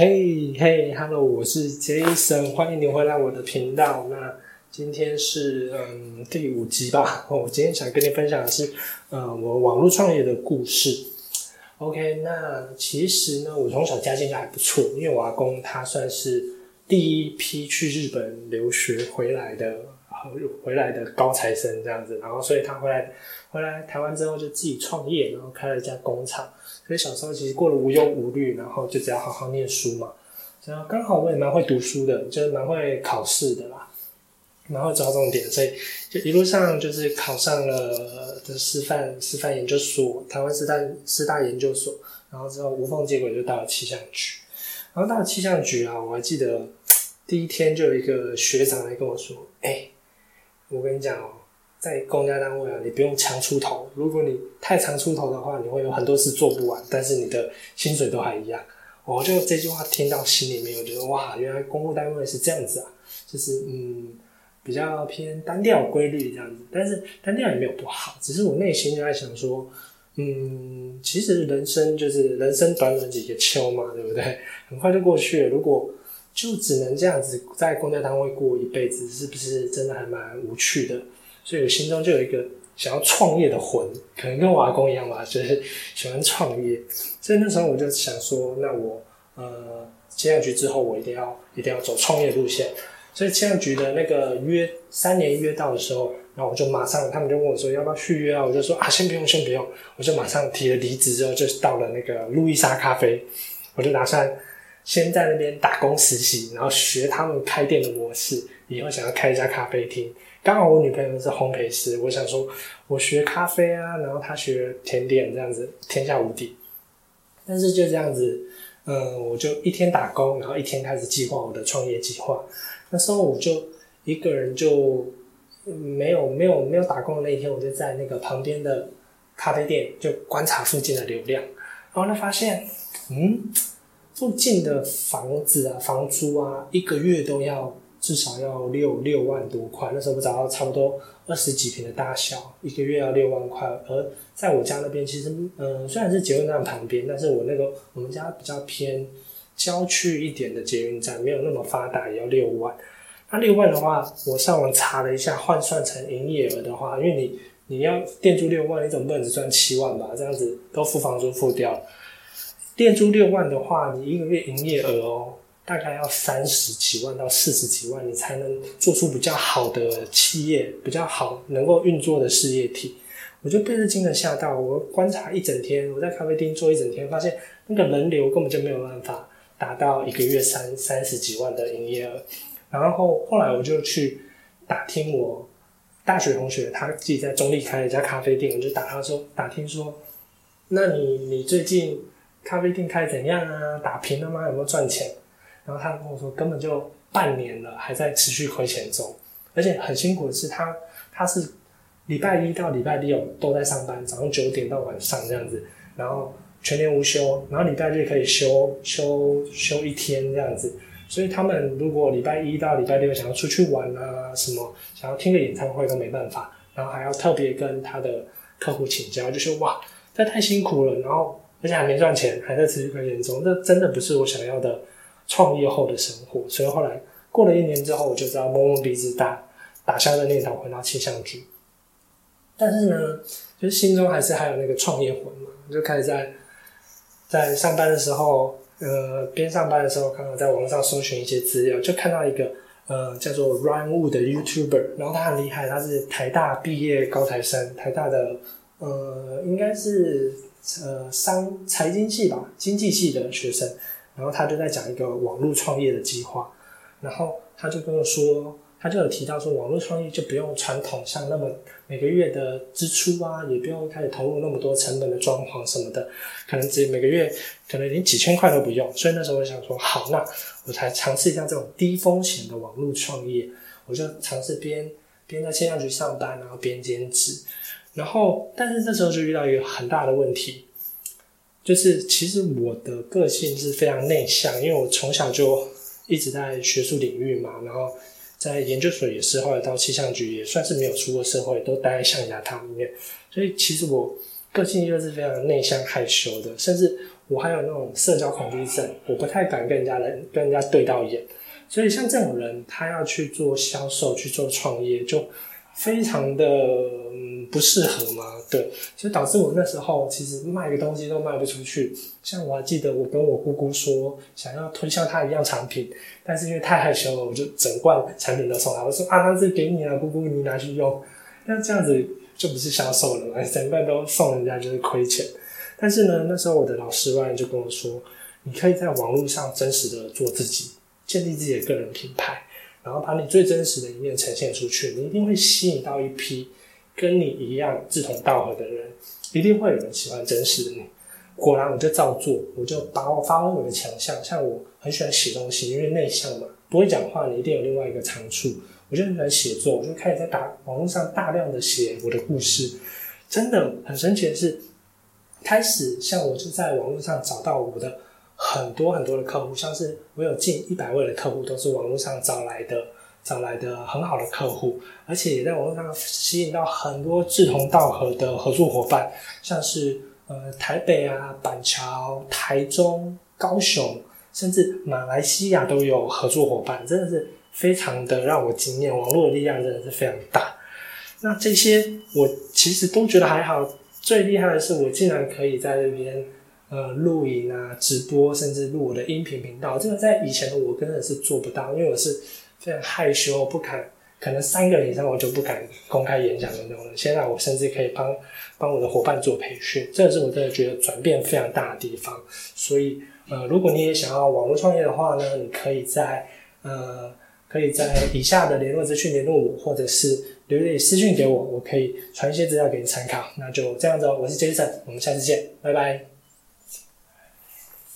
嘿嘿，Hello，我是 Jason，欢迎你回来我的频道。那今天是嗯第五集吧。我今天想跟你分享的是，呃，我网络创业的故事。OK，那其实呢，我从小家境就还不错，因为我阿公他算是第一批去日本留学回来的，回来的高材生这样子。然后，所以他回来回来台湾之后就自己创业，然后开了一家工厂。所以小时候其实过得无忧无虑，然后就只要好好念书嘛。然后刚好我也蛮会读书的，就是蛮会考试的啦，蛮会抓重点，所以就一路上就是考上了的师范师范研究所，台湾师大师大研究所。然后之后无缝接轨就到了气象局。然后到了气象局啊，我还记得第一天就有一个学长来跟我说：“哎，我跟你讲哦。”在公家单位啊，你不用强出头。如果你太强出头的话，你会有很多事做不完，但是你的薪水都还一样。我就这句话听到心里面，我觉得哇，原来公务单位是这样子啊，就是嗯，比较偏单调规律这样子。但是单调也没有不好，只是我内心就在想说，嗯，其实人生就是人生短短几个秋嘛，对不对？很快就过去了。如果就只能这样子在公家单位过一辈子，是不是真的还蛮无趣的？所以我心中就有一个想要创业的魂，可能跟我阿公一样吧，就是喜欢创业。所以那时候我就想说，那我呃，气象局之后我一定要一定要走创业路线。所以气象局的那个约三年约到的时候，然后我就马上，他们就问我说要不要续约啊？我就说啊，先不用，先不用。我就马上提了离职之后，就到了那个路易莎咖啡，我就打算先在那边打工实习，然后学他们开店的模式，以后想要开一家咖啡厅。刚好我女朋友是烘焙师，我想说，我学咖啡啊，然后她学甜点，这样子天下无敌。但是就这样子，嗯，我就一天打工，然后一天开始计划我的创业计划。那时候我就一个人，就没有没有没有打工的那一天，我就在那个旁边的咖啡店就观察附近的流量，然后呢发现，嗯，附近的房子啊，房租啊，一个月都要。至少要六六万多块，那时候我找到差不多二十几平的大小，一个月要六万块。而在我家那边，其实嗯，虽然是捷运站旁边，但是我那个我们家比较偏郊区一点的捷运站，没有那么发达，也要六万。那六万的话，我上网查了一下，换算成营业额的话，因为你你要店租六万，你总不能只赚七万吧？这样子都付房租付掉了。店租六万的话，你一个月营业额哦。大概要三十几万到四十几万，你才能做出比较好的企业，比较好能够运作的事业体。我就被这惊了吓到，我观察一整天，我在咖啡厅做一整天，发现那个人流根本就没有办法达到一个月三三十几万的营业额。然后后来我就去打听我大学同学，他自己在中立开了一家咖啡店，我就打他说打听说，那你你最近咖啡店开怎样啊？打平了吗？有没有赚钱？然后他跟我说，根本就半年了，还在持续亏钱中，而且很辛苦的是，他他是礼拜一到礼拜六都在上班，早上九点到晚上这样子，然后全年无休，然后礼拜日可以休休休一天这样子，所以他们如果礼拜一到礼拜六想要出去玩啊，什么想要听个演唱会都没办法，然后还要特别跟他的客户请教，就说哇，这太辛苦了，然后而且还没赚钱，还在持续亏钱中，那真的不是我想要的。创业后的生活，所以后来过了一年之后，我就知道摸摸鼻子打打消了念头，回到气象局。但是呢，就是心中还是还有那个创业魂嘛，就开始在在上班的时候，呃，边上班的时候，刚好在网上搜寻一些资料，就看到一个呃叫做 Run Wu 的 YouTuber，然后他很厉害，他是台大毕业高材生，台大的呃应该是呃商财经系吧，经济系的学生。然后他就在讲一个网络创业的计划，然后他就跟我说，他就有提到说，网络创业就不用传统像那么每个月的支出啊，也不用开始投入那么多成本的装潢什么的，可能只每个月可能连几千块都不用。所以那时候我想说，好，那我才尝试一下这种低风险的网络创业，我就尝试边边在气象局上班，然后边兼职，然后但是这时候就遇到一个很大的问题。就是其实我的个性是非常内向，因为我从小就一直在学术领域嘛，然后在研究所也是，后来到气象局也算是没有出过社会，都待在象牙塔里面，所以其实我个性又是非常内向害羞的，甚至我还有那种社交恐惧症，我不太敢跟人家人跟人家对到眼，所以像这种人，他要去做销售、去做创业，就非常的嗯不适合嘛。对，所以导致我那时候其实卖个东西都卖不出去。像我还记得，我跟我姑姑说想要推销她一样产品，但是因为太害羞了，我就整罐产品都送她。我说啊，那是给你啊，姑姑你拿去用。那这样子就不是销售了嘛？整罐都送人家就是亏钱。但是呢，那时候我的老师万就跟我说，你可以在网络上真实的做自己，建立自己的个人品牌，然后把你最真实的一面呈现出去，你一定会吸引到一批跟你一样志同道合的人，一定会有人喜欢真实的你。果然，我就照做，我就把我发挥我的强项，像我很喜欢写东西，因为内向嘛，不会讲话，你一定有另外一个长处。我就很喜欢写作，我就开始在大网络上大量的写我的故事，真的很神奇的是。开始像我就在网络上找到我的很多很多的客户，像是我有近一百位的客户都是网络上找来的，找来的很好的客户，而且也在网络上吸引到很多志同道合的合作伙伴，像是呃台北啊、板桥、台中、高雄，甚至马来西亚都有合作伙伴，真的是非常的让我惊艳。网络的力量真的是非常大。那这些我其实都觉得还好。最厉害的是，我竟然可以在这边，呃，录影啊、直播，甚至录我的音频频道。这个在以前的我根本是做不到，因为我是非常害羞，不敢，可能三个人以上我就不敢公开演讲的那种人。现在我甚至可以帮帮我的伙伴做培训，这个是我真的觉得转变非常大的地方。所以，呃，如果你也想要网络创业的话呢，你可以在呃。可以在以下的联络资讯联络我，或者是留点私讯给我，我可以传一些资料给你参考。那就这样子哦，我是 Jason，我们下次见，拜拜。